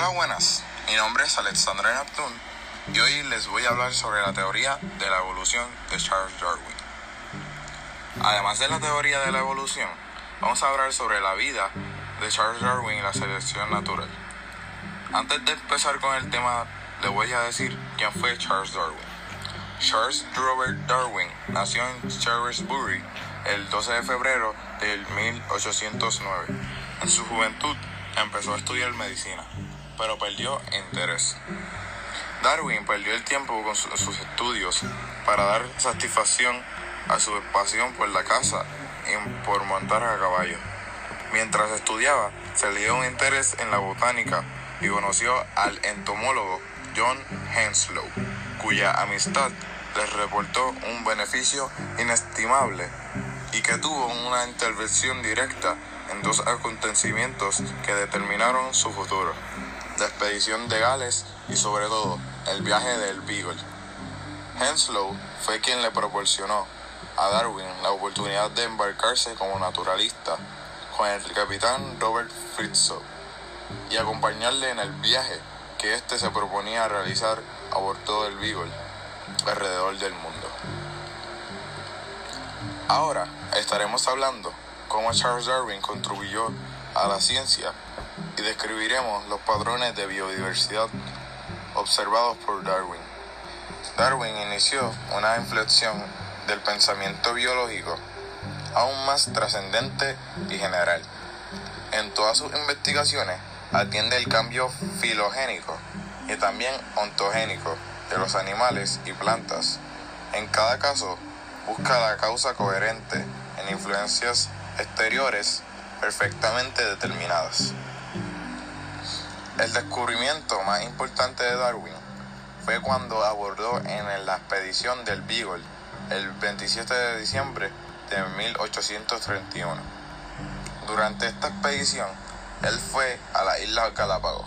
Hola, buenas. Mi nombre es Alexandre Neptune y hoy les voy a hablar sobre la teoría de la evolución de Charles Darwin. Además de la teoría de la evolución, vamos a hablar sobre la vida de Charles Darwin y la selección natural. Antes de empezar con el tema, le voy a decir quién fue Charles Darwin. Charles Robert Darwin nació en Shrewsbury el 12 de febrero del 1809. En su juventud empezó a estudiar medicina, pero perdió interés. Darwin perdió el tiempo con sus estudios para dar satisfacción a su pasión por la caza y por montar a caballo. Mientras estudiaba, se le dio un interés en la botánica y conoció al entomólogo John Henslow, cuya amistad le reportó un beneficio inestimable y que tuvo una intervención directa en dos acontecimientos que determinaron su futuro, la expedición de Gales y sobre todo el viaje del Beagle. Henslow fue quien le proporcionó a Darwin la oportunidad de embarcarse como naturalista con el capitán Robert Fritzow y acompañarle en el viaje que éste se proponía realizar a bordo del Beagle alrededor del mundo. Ahora estaremos hablando cómo Charles Darwin contribuyó a la ciencia y describiremos los patrones de biodiversidad observados por Darwin. Darwin inició una inflexión del pensamiento biológico aún más trascendente y general. En todas sus investigaciones atiende el cambio filogénico y también ontogénico de los animales y plantas. En cada caso, busca la causa coherente en influencias exteriores perfectamente determinadas. El descubrimiento más importante de Darwin fue cuando abordó en la expedición del Beagle el 27 de diciembre de 1831. Durante esta expedición, él fue a la isla Galápagos,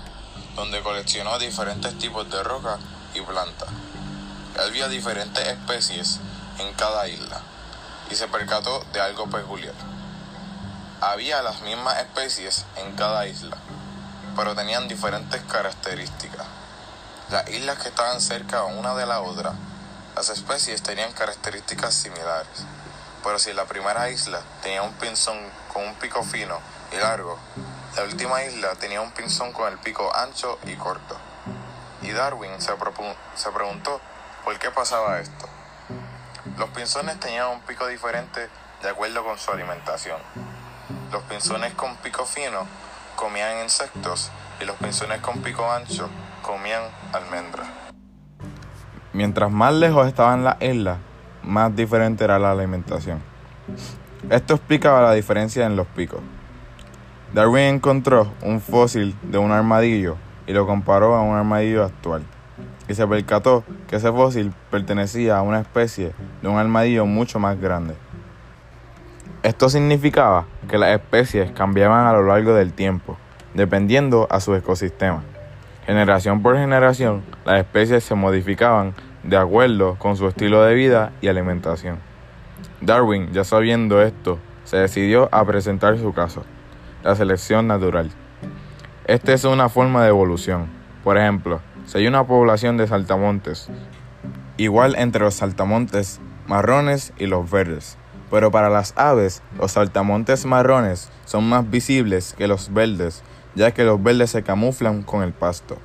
donde coleccionó diferentes tipos de rocas y plantas. Él vio diferentes especies en cada isla y se percató de algo peculiar. Había las mismas especies en cada isla, pero tenían diferentes características. Las islas que estaban cerca una de la otra, las especies tenían características similares, pero si la primera isla tenía un pinzón con un pico fino y largo, la última isla tenía un pinzón con el pico ancho y corto. Y Darwin se, se preguntó por qué pasaba esto. Los pinzones tenían un pico diferente de acuerdo con su alimentación. Los pinzones con pico fino comían insectos y los pinzones con pico ancho comían almendras. Mientras más lejos estaban las islas, más diferente era la alimentación. Esto explicaba la diferencia en los picos. Darwin encontró un fósil de un armadillo y lo comparó a un armadillo actual. Y se percató que ese fósil pertenecía a una especie de un armadillo mucho más grande. Esto significaba que las especies cambiaban a lo largo del tiempo, dependiendo a su ecosistema. Generación por generación, las especies se modificaban de acuerdo con su estilo de vida y alimentación. Darwin, ya sabiendo esto, se decidió a presentar su caso, la selección natural. Esta es una forma de evolución. Por ejemplo, si hay una población de saltamontes, igual entre los saltamontes marrones y los verdes, pero para las aves, los saltamontes marrones son más visibles que los verdes, ya que los verdes se camuflan con el pasto.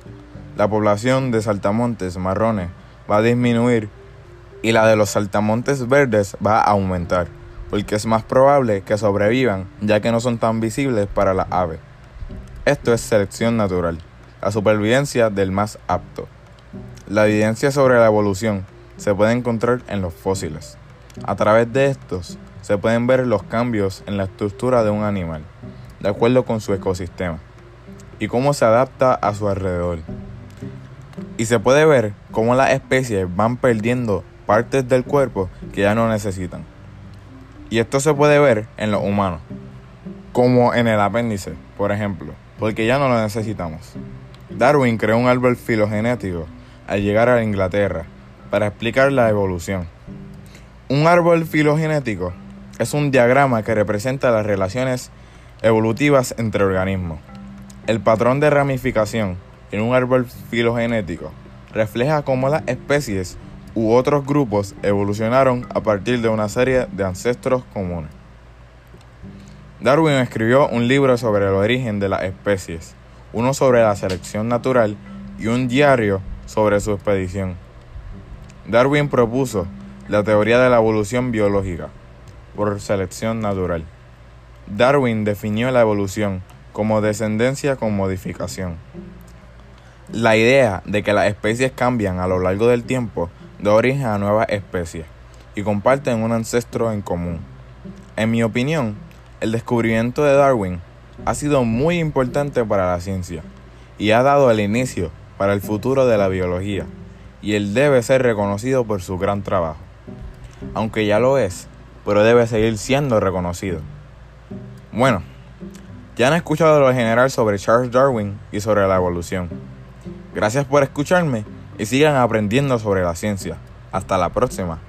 La población de saltamontes marrones va a disminuir y la de los saltamontes verdes va a aumentar, porque es más probable que sobrevivan, ya que no son tan visibles para las aves. Esto es selección natural, la supervivencia del más apto. La evidencia sobre la evolución se puede encontrar en los fósiles. A través de estos se pueden ver los cambios en la estructura de un animal, de acuerdo con su ecosistema, y cómo se adapta a su alrededor. Y se puede ver cómo las especies van perdiendo partes del cuerpo que ya no necesitan. Y esto se puede ver en los humanos, como en el apéndice, por ejemplo, porque ya no lo necesitamos. Darwin creó un árbol filogenético al llegar a Inglaterra para explicar la evolución. Un árbol filogenético es un diagrama que representa las relaciones evolutivas entre organismos. El patrón de ramificación en un árbol filogenético refleja cómo las especies u otros grupos evolucionaron a partir de una serie de ancestros comunes. Darwin escribió un libro sobre el origen de las especies, uno sobre la selección natural y un diario sobre su expedición. Darwin propuso la teoría de la evolución biológica por selección natural. Darwin definió la evolución como descendencia con modificación. La idea de que las especies cambian a lo largo del tiempo da origen a nuevas especies y comparten un ancestro en común. En mi opinión, el descubrimiento de Darwin ha sido muy importante para la ciencia y ha dado el inicio para el futuro de la biología y él debe ser reconocido por su gran trabajo. Aunque ya lo es, pero debe seguir siendo reconocido. Bueno, ya han escuchado lo general sobre Charles Darwin y sobre la evolución. Gracias por escucharme y sigan aprendiendo sobre la ciencia. Hasta la próxima.